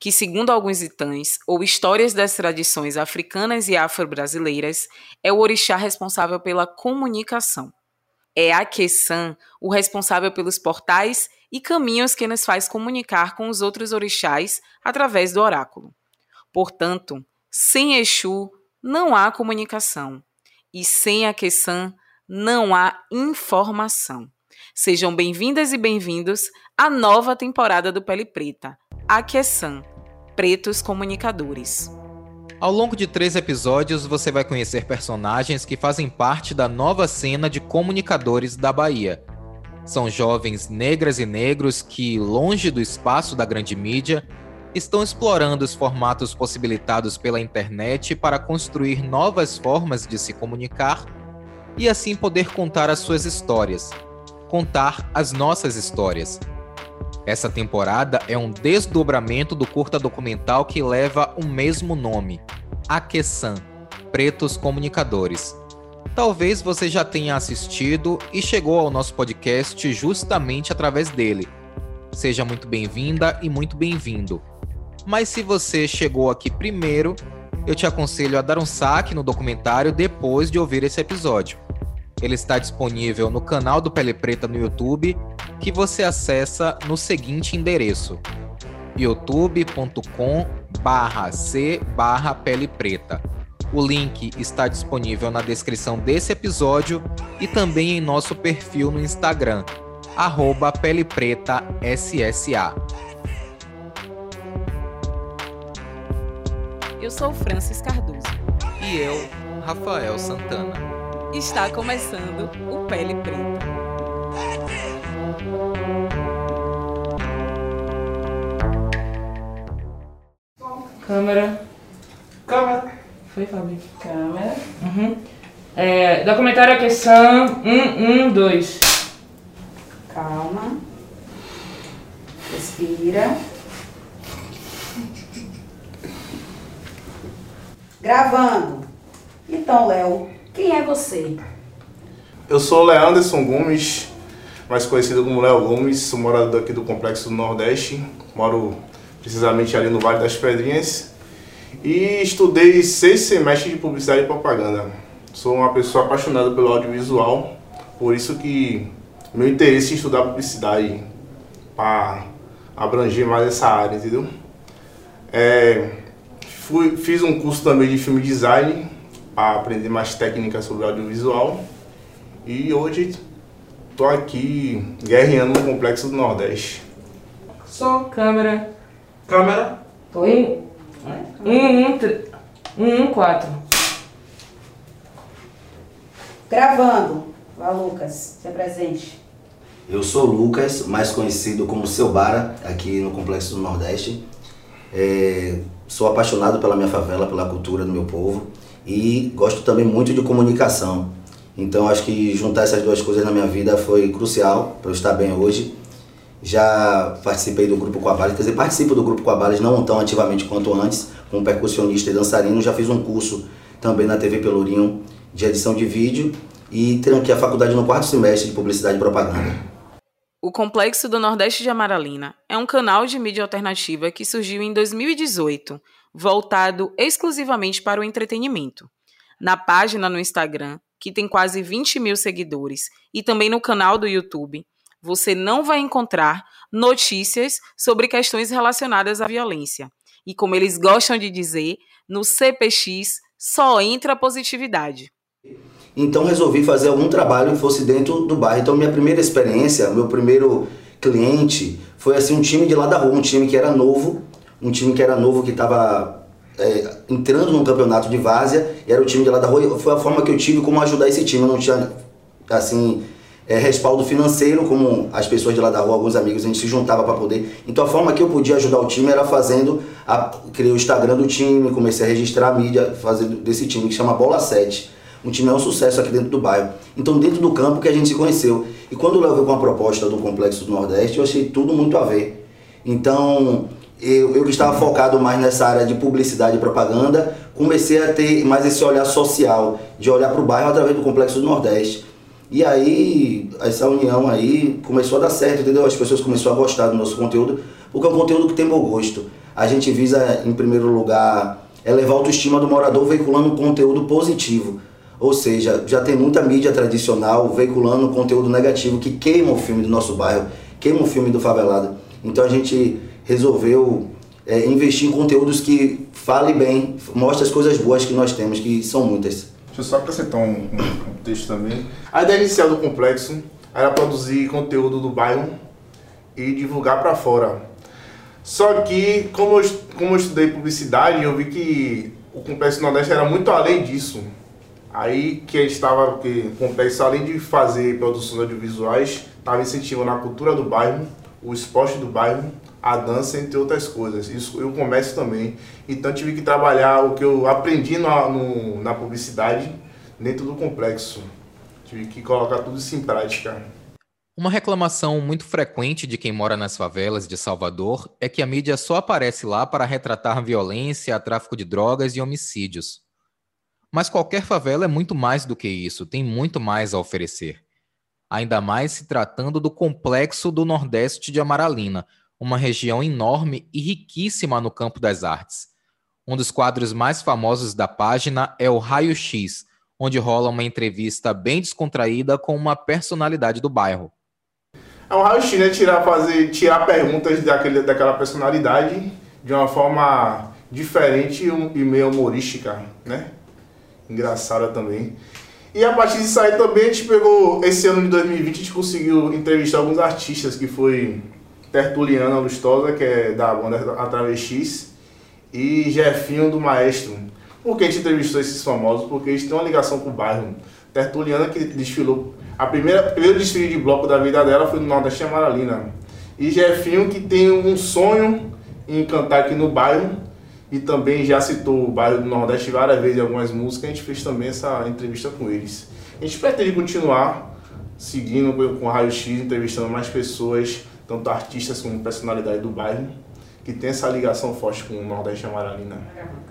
que, segundo alguns itãs ou histórias das tradições africanas e afro-brasileiras, é o orixá responsável pela comunicação. É a Quesan o responsável pelos portais e caminhos que nos faz comunicar com os outros orixás através do oráculo. Portanto, sem Exu não há comunicação e sem a Quesan não há informação. Sejam bem-vindas e bem-vindos à nova temporada do Pele Preta, a Quesan, Pretos Comunicadores. Ao longo de três episódios, você vai conhecer personagens que fazem parte da nova cena de comunicadores da Bahia. São jovens negras e negros que, longe do espaço da grande mídia, estão explorando os formatos possibilitados pela internet para construir novas formas de se comunicar e assim poder contar as suas histórias, contar as nossas histórias. Essa temporada é um desdobramento do curta documental que leva o mesmo nome, Aquesan, Pretos Comunicadores. Talvez você já tenha assistido e chegou ao nosso podcast justamente através dele. Seja muito bem-vinda e muito bem-vindo. Mas se você chegou aqui primeiro, eu te aconselho a dar um saque no documentário depois de ouvir esse episódio. Ele está disponível no canal do Pele Preta no YouTube, que você acessa no seguinte endereço: youtube.com c pele preta. O link está disponível na descrição desse episódio e também em nosso perfil no Instagram, arroba pelepretassa. Eu sou Francis Cardoso. E eu, Rafael Santana. Está começando o Pele Preta. Câmera. Câmera. Foi, Fábio? Câmera. Uhum. É, documentário aqui são 1, 1, 2. Calma. Respira. Gravando. Então, Léo, quem é você? Eu sou Leanderson Gomes, mais conhecido como Léo Gomes, sou morador aqui do Complexo do Nordeste, moro precisamente ali no Vale das Pedrinhas e estudei seis semestres de publicidade e propaganda. Sou uma pessoa apaixonada pelo audiovisual, por isso que meu interesse em estudar publicidade para abranger mais essa área, entendeu? É, fui, fiz um curso também de filme design para aprender mais técnicas sobre audiovisual e hoje estou aqui guerreando no Complexo do Nordeste. Só câmera. Câmera. Foi? 1, 1, 1, 1, 4. Gravando. Vá, Lucas, se apresente. Eu sou o Lucas, mais conhecido como Seu Bara, aqui no Complexo do Nordeste. É, sou apaixonado pela minha favela, pela cultura do meu povo e gosto também muito de comunicação. Então acho que juntar essas duas coisas na minha vida foi crucial para eu estar bem hoje. Já participei do Grupo Coabales, quer dizer, participo do Grupo Coabales não tão ativamente quanto antes, como percussionista e dançarino. Já fiz um curso também na TV Pelourinho de edição de vídeo e tranquei a faculdade no quarto semestre de publicidade e propaganda. O Complexo do Nordeste de Amaralina é um canal de mídia alternativa que surgiu em 2018, voltado exclusivamente para o entretenimento. Na página no Instagram, que tem quase 20 mil seguidores, e também no canal do YouTube, você não vai encontrar notícias sobre questões relacionadas à violência. E como eles gostam de dizer, no CPX só entra positividade. Então resolvi fazer algum trabalho que fosse dentro do bairro. Então minha primeira experiência, meu primeiro cliente foi assim um time de lá da rua, um time que era novo, um time que era novo que estava é, entrando num campeonato de várzea, era o time de lá da rua. Foi a forma que eu tive como ajudar esse time. Eu não tinha assim é, respaldo financeiro, como as pessoas de lá da rua, alguns amigos, a gente se juntava para poder. Então a forma que eu podia ajudar o time era fazendo, a, criei o Instagram do time, comecei a registrar a mídia fazendo desse time que chama Bola 7. Um time é um sucesso aqui dentro do bairro. Então dentro do campo que a gente se conheceu. E quando Léo veio com a proposta do Complexo do Nordeste, eu achei tudo muito a ver. Então eu, eu que estava focado mais nessa área de publicidade e propaganda, comecei a ter mais esse olhar social, de olhar para o bairro através do Complexo do Nordeste. E aí, essa união aí começou a dar certo, entendeu? As pessoas começaram a gostar do nosso conteúdo, porque é um conteúdo que tem bom gosto. A gente visa, em primeiro lugar, elevar a autoestima do morador veiculando conteúdo positivo. Ou seja, já tem muita mídia tradicional veiculando conteúdo negativo que queima o filme do nosso bairro, queima o filme do favelado. Então a gente resolveu é, investir em conteúdos que falem bem, mostre as coisas boas que nós temos, que são muitas. Deixa eu só acrescentar um, um, texto também. A ideia inicial do complexo era produzir conteúdo do bairro e divulgar para fora. Só que, como eu, como eu estudei publicidade, eu vi que o Complexo Nordeste era muito além disso. Aí que a gente estava, que o Complexo, além de fazer produções audiovisuais, estava incentivando a cultura do bairro, o esporte do bairro, a dança, entre outras coisas. Isso, e o comércio também. Então tive que trabalhar o que eu aprendi na, no, na publicidade dentro do complexo. Tive que colocar tudo isso em prática. Uma reclamação muito frequente de quem mora nas favelas de Salvador é que a mídia só aparece lá para retratar violência, tráfico de drogas e homicídios. Mas qualquer favela é muito mais do que isso, tem muito mais a oferecer. Ainda mais se tratando do complexo do Nordeste de Amaralina, uma região enorme e riquíssima no campo das artes. Um dos quadros mais famosos da página é o Raio X, onde rola uma entrevista bem descontraída com uma personalidade do bairro. É um raio-x, né? Tirar, fazer, tirar perguntas daquele, daquela personalidade de uma forma diferente e meio humorística, né? Engraçada também. E a partir disso aí também a gente pegou, esse ano de 2020, a gente conseguiu entrevistar alguns artistas, que foi Tertuliana Lustosa, que é da banda Atravestis, e Jefinho do Maestro. Por que a gente entrevistou esses famosos? Porque eles têm uma ligação com o bairro. Tertuliana, que desfilou a primeira, primeiro desfile de bloco da vida dela foi no Nordeste Amaralina. E Jefinho que tem um sonho em cantar aqui no bairro e também já citou o bairro do Nordeste várias vezes em algumas músicas. A gente fez também essa entrevista com eles. A gente pretende continuar seguindo com o Raio X, entrevistando mais pessoas, tanto artistas como personalidade do bairro que tem essa ligação forte com o Nordeste Amaralina?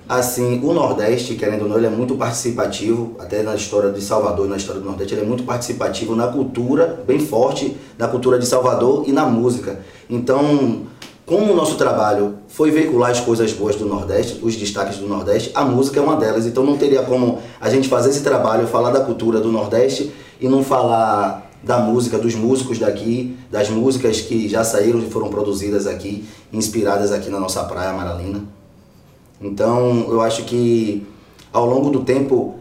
Assim, o Nordeste, querendo ou não, ele é muito participativo, até na história de Salvador na história do Nordeste, ele é muito participativo na cultura, bem forte, na cultura de Salvador e na música. Então, como o nosso trabalho foi veicular as coisas boas do Nordeste, os destaques do Nordeste, a música é uma delas. Então não teria como a gente fazer esse trabalho, falar da cultura do Nordeste e não falar da música, dos músicos daqui, das músicas que já saíram e foram produzidas aqui, inspiradas aqui na nossa praia Maralina. Então, eu acho que ao longo do tempo,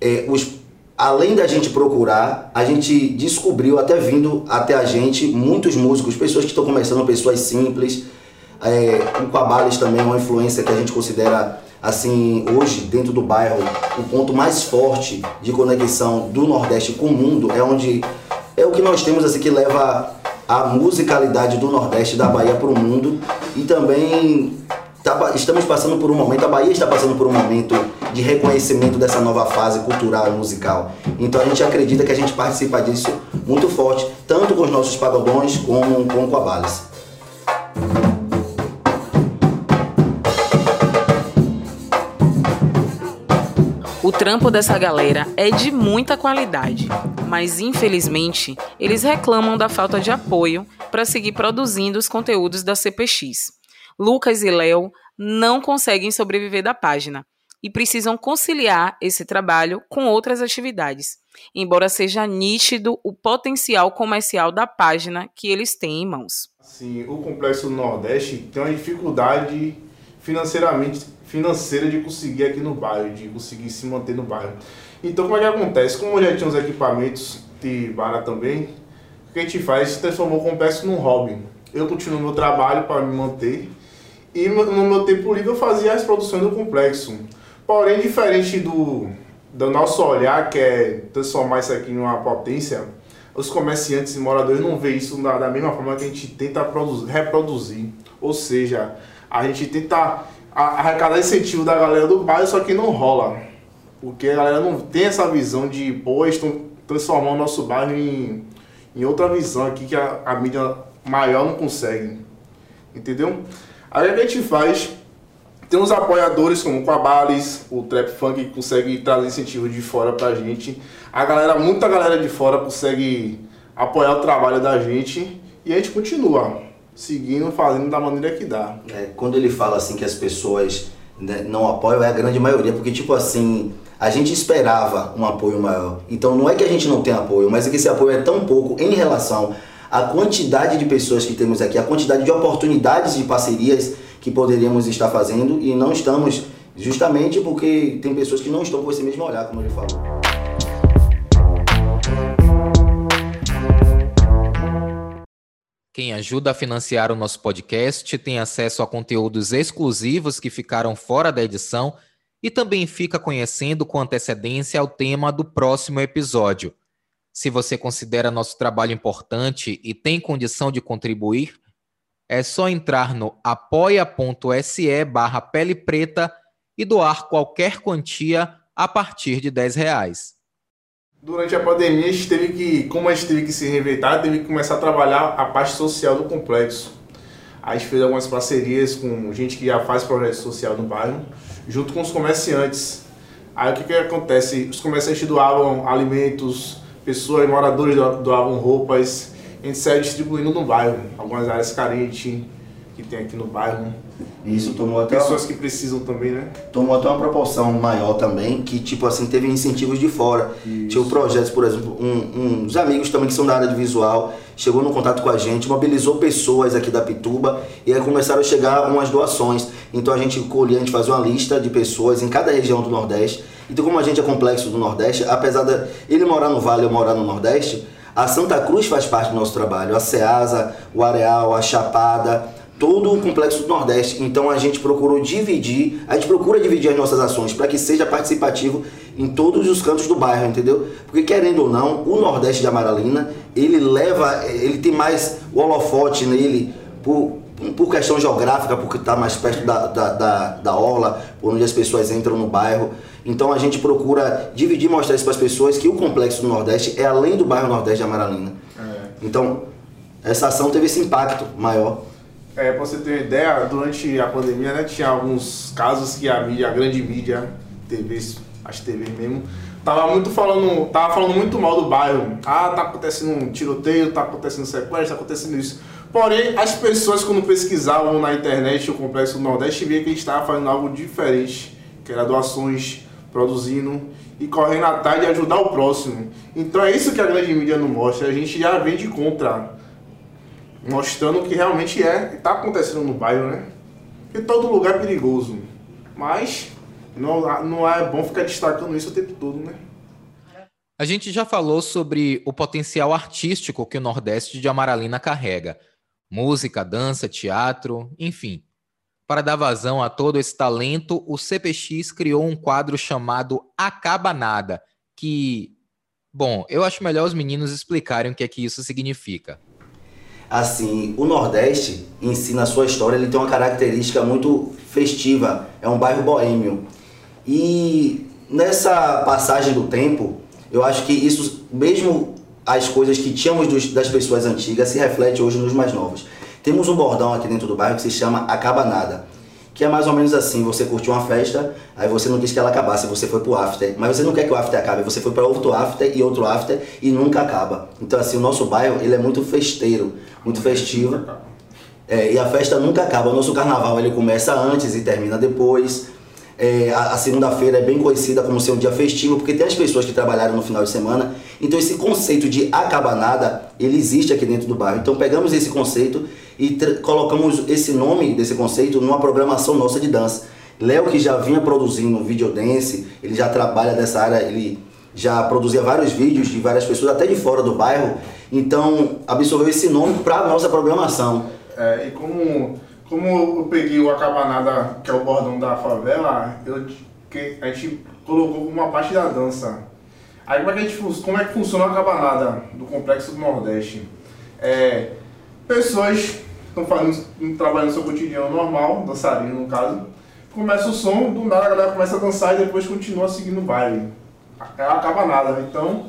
é, os, além da gente procurar, a gente descobriu, até vindo até a gente, muitos músicos, pessoas que estão começando, pessoas simples. É, o Cabales também é uma influência que a gente considera assim, hoje, dentro do bairro, o ponto mais forte de conexão do Nordeste com o mundo é onde é o que nós temos assim que leva a musicalidade do Nordeste da Bahia para o mundo e também tá, estamos passando por um momento, a Bahia está passando por um momento de reconhecimento dessa nova fase cultural musical. Então a gente acredita que a gente participa disso muito forte, tanto com os nossos pagodões como com o Coabales. O trampo dessa galera é de muita qualidade, mas infelizmente eles reclamam da falta de apoio para seguir produzindo os conteúdos da CPX. Lucas e Léo não conseguem sobreviver da página e precisam conciliar esse trabalho com outras atividades, embora seja nítido o potencial comercial da página que eles têm em mãos. Sim, o Complexo Nordeste tem uma dificuldade financeiramente financeira de conseguir aqui no bairro, de conseguir se manter no bairro. Então, como é que acontece? Como já tinha os equipamentos de vara também, o que a gente faz? Se transformou o complexo num hobby. Eu continuo meu trabalho para me manter e no meu tempo livre eu fazia as produções do complexo. Porém, diferente do, do nosso olhar, que é transformar isso aqui numa potência, os comerciantes e moradores não veem isso da, da mesma forma que a gente tenta produzir, reproduzir. Ou seja, a gente tenta arrecadar incentivo da galera do bairro, só que não rola. Porque a galera não tem essa visão de, pô, estão transformando o nosso bairro em, em outra visão aqui que a, a mídia maior não consegue. Entendeu? Aí a gente faz? Tem uns apoiadores como o Quabales, o Trap Funk que consegue trazer incentivo de fora pra gente. A galera, muita galera de fora consegue apoiar o trabalho da gente e a gente continua seguindo, fazendo da maneira que dá. É, quando ele fala assim que as pessoas né, não apoiam, é a grande maioria, porque tipo assim, a gente esperava um apoio maior. Então não é que a gente não tem apoio, mas é que esse apoio é tão pouco em relação à quantidade de pessoas que temos aqui, a quantidade de oportunidades de parcerias que poderíamos estar fazendo e não estamos justamente porque tem pessoas que não estão com esse mesmo olhar, como ele falou. Quem ajuda a financiar o nosso podcast tem acesso a conteúdos exclusivos que ficaram fora da edição e também fica conhecendo com antecedência o tema do próximo episódio. Se você considera nosso trabalho importante e tem condição de contribuir, é só entrar no apoia.se barra pele preta e doar qualquer quantia a partir de 10 reais. Durante a pandemia, a gente teve que, como a gente teve que se reinventar, teve que começar a trabalhar a parte social do complexo. A gente fez algumas parcerias com gente que já faz projeto social no bairro, junto com os comerciantes. Aí o que, que acontece? Os comerciantes doavam alimentos, pessoas, moradores do- doavam roupas. A gente saiu distribuindo no bairro, algumas áreas carentes que tem aqui no bairro. E isso tomou até uma- Pessoas que precisam também, né? tomou até uma proporção maior também, que tipo assim, teve incentivos de fora. Tinha projetos, por exemplo, um, uns amigos também que são da área de visual, chegou no contato com a gente, mobilizou pessoas aqui da Pituba e aí começaram a chegar umas doações. Então a gente colhia, a gente fazia uma lista de pessoas em cada região do Nordeste. Então como a gente é complexo do Nordeste, apesar de ele morar no Vale ou morar no Nordeste, a Santa Cruz faz parte do nosso trabalho, a Ceasa, o Areal, a Chapada, todo o complexo do Nordeste. Então a gente procurou dividir, a gente procura dividir as nossas ações para que seja participativo em todos os cantos do bairro, entendeu? Porque querendo ou não, o Nordeste de Amaralina, ele leva, ele tem mais o holofote nele por, por questão geográfica, porque está mais perto da, da, da, da orla, por onde as pessoas entram no bairro. Então a gente procura dividir e mostrar isso para as pessoas que o complexo do Nordeste é além do bairro Nordeste de Amaralina. Então, essa ação teve esse impacto maior. É, pra você ter uma ideia, durante a pandemia, né, tinha alguns casos que a mídia, a grande mídia, TVs, as TVs mesmo, tava muito falando, tava falando muito mal do bairro. Ah, tá acontecendo um tiroteio, tá acontecendo sequestro, tá acontecendo isso. Porém, as pessoas quando pesquisavam na internet o Complexo Nordeste, via que a gente estava fazendo algo diferente, que era doações, produzindo e correndo atrás de ajudar o próximo. Então é isso que a grande mídia não mostra, a gente já vem de contra mostrando o que realmente é, está acontecendo no bairro, né? Porque todo lugar é perigoso. Mas não, não é bom ficar destacando isso o tempo todo, né? A gente já falou sobre o potencial artístico que o Nordeste de Amaralina carrega. Música, dança, teatro, enfim. Para dar vazão a todo esse talento, o CPX criou um quadro chamado Acaba Nada, que, bom, eu acho melhor os meninos explicarem o que é que isso significa. Assim, o Nordeste, em si, na sua história, ele tem uma característica muito festiva. É um bairro boêmio. E nessa passagem do tempo, eu acho que isso, mesmo as coisas que tínhamos dos- das pessoas antigas, se reflete hoje nos mais novos. Temos um bordão aqui dentro do bairro que se chama Acaba Nada. Que é mais ou menos assim, você curtiu uma festa, aí você não quis que ela acabasse, você foi pro after. Mas você não quer que o after acabe, você foi para outro after e outro after e nunca acaba. Então assim, o nosso bairro, ele é muito festeiro, muito festivo. É, e a festa nunca acaba. O nosso carnaval ele começa antes e termina depois. É, a, a segunda-feira é bem conhecida como ser um dia festivo, porque tem as pessoas que trabalharam no final de semana. Então esse conceito de acabanada, ele existe aqui dentro do bairro. Então pegamos esse conceito e colocamos esse nome desse conceito numa programação nossa de dança. Léo que já vinha produzindo videodance, ele já trabalha nessa área, ele já produzia vários vídeos de várias pessoas, até de fora do bairro. Então absorveu esse nome para nossa programação. É, e como, como eu peguei o Acabanada, que é o bordão da favela, eu, que a gente colocou uma parte da dança. Aí como é que, a gente, como é que funciona a cabanada do Complexo do Nordeste? É, pessoas estão fazendo um trabalho no seu cotidiano normal, dançarino no caso, começa o som, do nada a galera começa a dançar e depois continua seguindo o baile. É a cabanada, né? Então,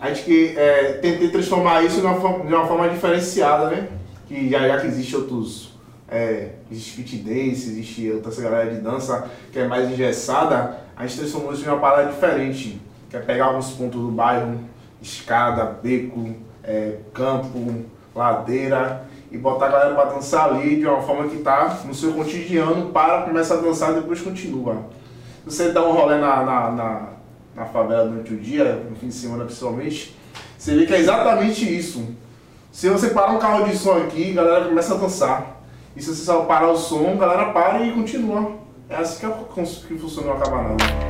a gente que, é, tentei transformar isso de uma, forma, de uma forma diferenciada, né? Que já, já que existe outros. É, existe fit dance, existe outra galera de dança que é mais engessada, a gente transformou isso em uma parada diferente. Que é pegar alguns pontos do bairro, escada, beco, é, campo, ladeira, e botar a galera pra dançar ali de uma forma que tá no seu cotidiano, para, começa a dançar e depois continua. Você dá um rolê na, na, na, na favela durante o dia, no fim de semana principalmente, você vê que é exatamente isso. Se você parar um carro de som aqui, a galera começa a dançar. E se você só parar o som, a galera para e continua. É assim que, é, que funciona o cabanada.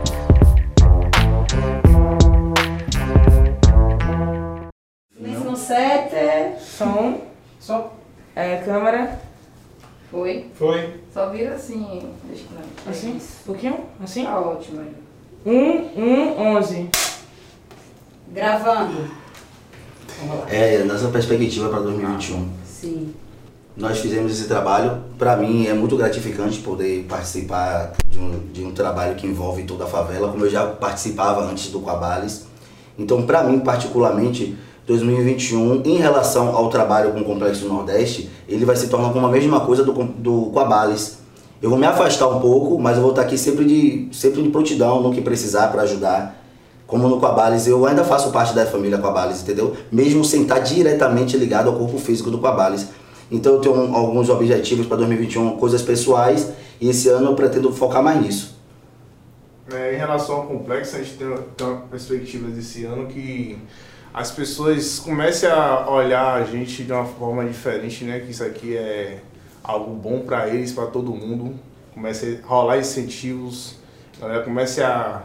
Vira assim. Deixa não. Assim? Um pouquinho? Assim? Tá ótimo aí. Um, um, onze. Gravando. É, nessa perspectiva para 2021. Sim. Nós fizemos esse trabalho. Para mim é muito gratificante poder participar de um, de um trabalho que envolve toda a favela, como eu já participava antes do Quabales. Então, para mim, particularmente, 2021, em relação ao trabalho com o Complexo Nordeste, ele vai se tornar como a mesma coisa do, do Quabales. Eu vou me afastar um pouco, mas eu vou estar aqui sempre de, sempre de prontidão no que precisar para ajudar. Como no Quabales, eu ainda faço parte da família Quabales, entendeu? Mesmo sem estar diretamente ligado ao corpo físico do Quabales. Então eu tenho um- alguns objetivos para 2021, coisas pessoais, e esse ano eu pretendo focar mais nisso. É, em relação ao complexo, a gente tem, tem uma perspectiva desse ano que as pessoas comecem a olhar a gente de uma forma diferente, né? Que isso aqui é algo bom para eles, para todo mundo. Comece a rolar incentivos, galera comece a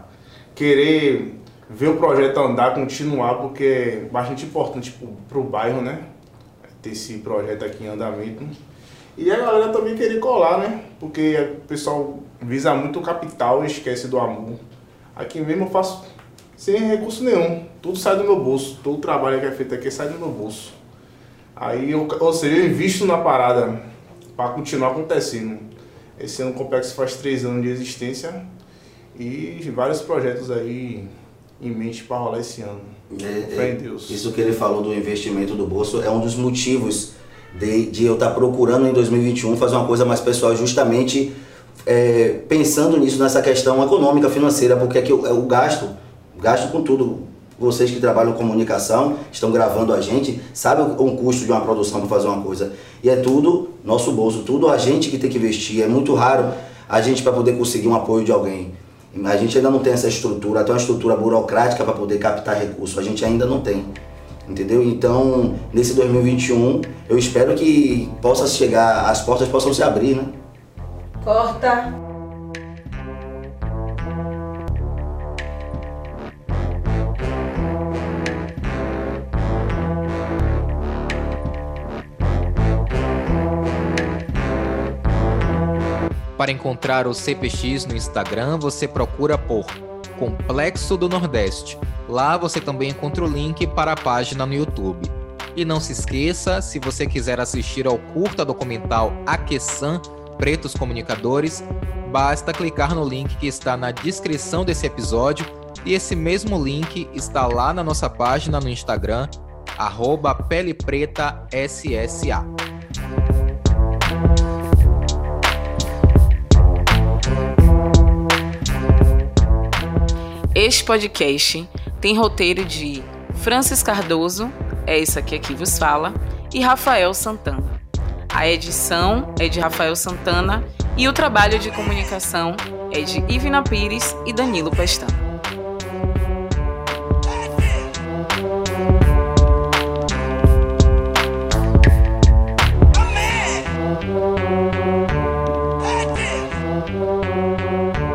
querer ver o projeto andar, continuar, porque é bastante importante para o bairro, né? Ter esse projeto aqui em andamento. E a galera também querer colar, né? Porque o pessoal visa muito o capital e esquece do amor. Aqui mesmo eu faço sem recurso nenhum. Tudo sai do meu bolso. Todo o trabalho que é feito aqui sai do meu bolso. Aí, eu, ou seja, eu invisto na parada para continuar acontecendo. Esse ano o complexo faz três anos de existência e vários projetos aí em mente para rolar esse ano. É, é, Deus. Isso que ele falou do investimento do bolso é um dos motivos de, de eu estar procurando em 2021 fazer uma coisa mais pessoal, justamente é, pensando nisso, nessa questão econômica, financeira, porque aqui o, é o gasto, gasto com tudo. Vocês que trabalham com comunicação, estão gravando a gente, sabem o, custo de uma produção para fazer uma coisa. E é tudo nosso bolso, tudo a gente que tem que investir. É muito raro a gente para poder conseguir um apoio de alguém. A gente ainda não tem essa estrutura, até uma estrutura burocrática para poder captar recursos. A gente ainda não tem. Entendeu? Então, nesse 2021, eu espero que possa chegar, as portas possam se abrir, né? Corta. Para encontrar o CPX no Instagram, você procura por Complexo do Nordeste. Lá você também encontra o link para a página no YouTube. E não se esqueça, se você quiser assistir ao curta documental Aqueçan Pretos Comunicadores, basta clicar no link que está na descrição desse episódio e esse mesmo link está lá na nossa página no Instagram, arroba Pele Este podcast tem roteiro de Francis Cardoso, é isso aqui que vos fala, e Rafael Santana. A edição é de Rafael Santana e o trabalho de comunicação é de Ivina Pires e Danilo Pestana. Hey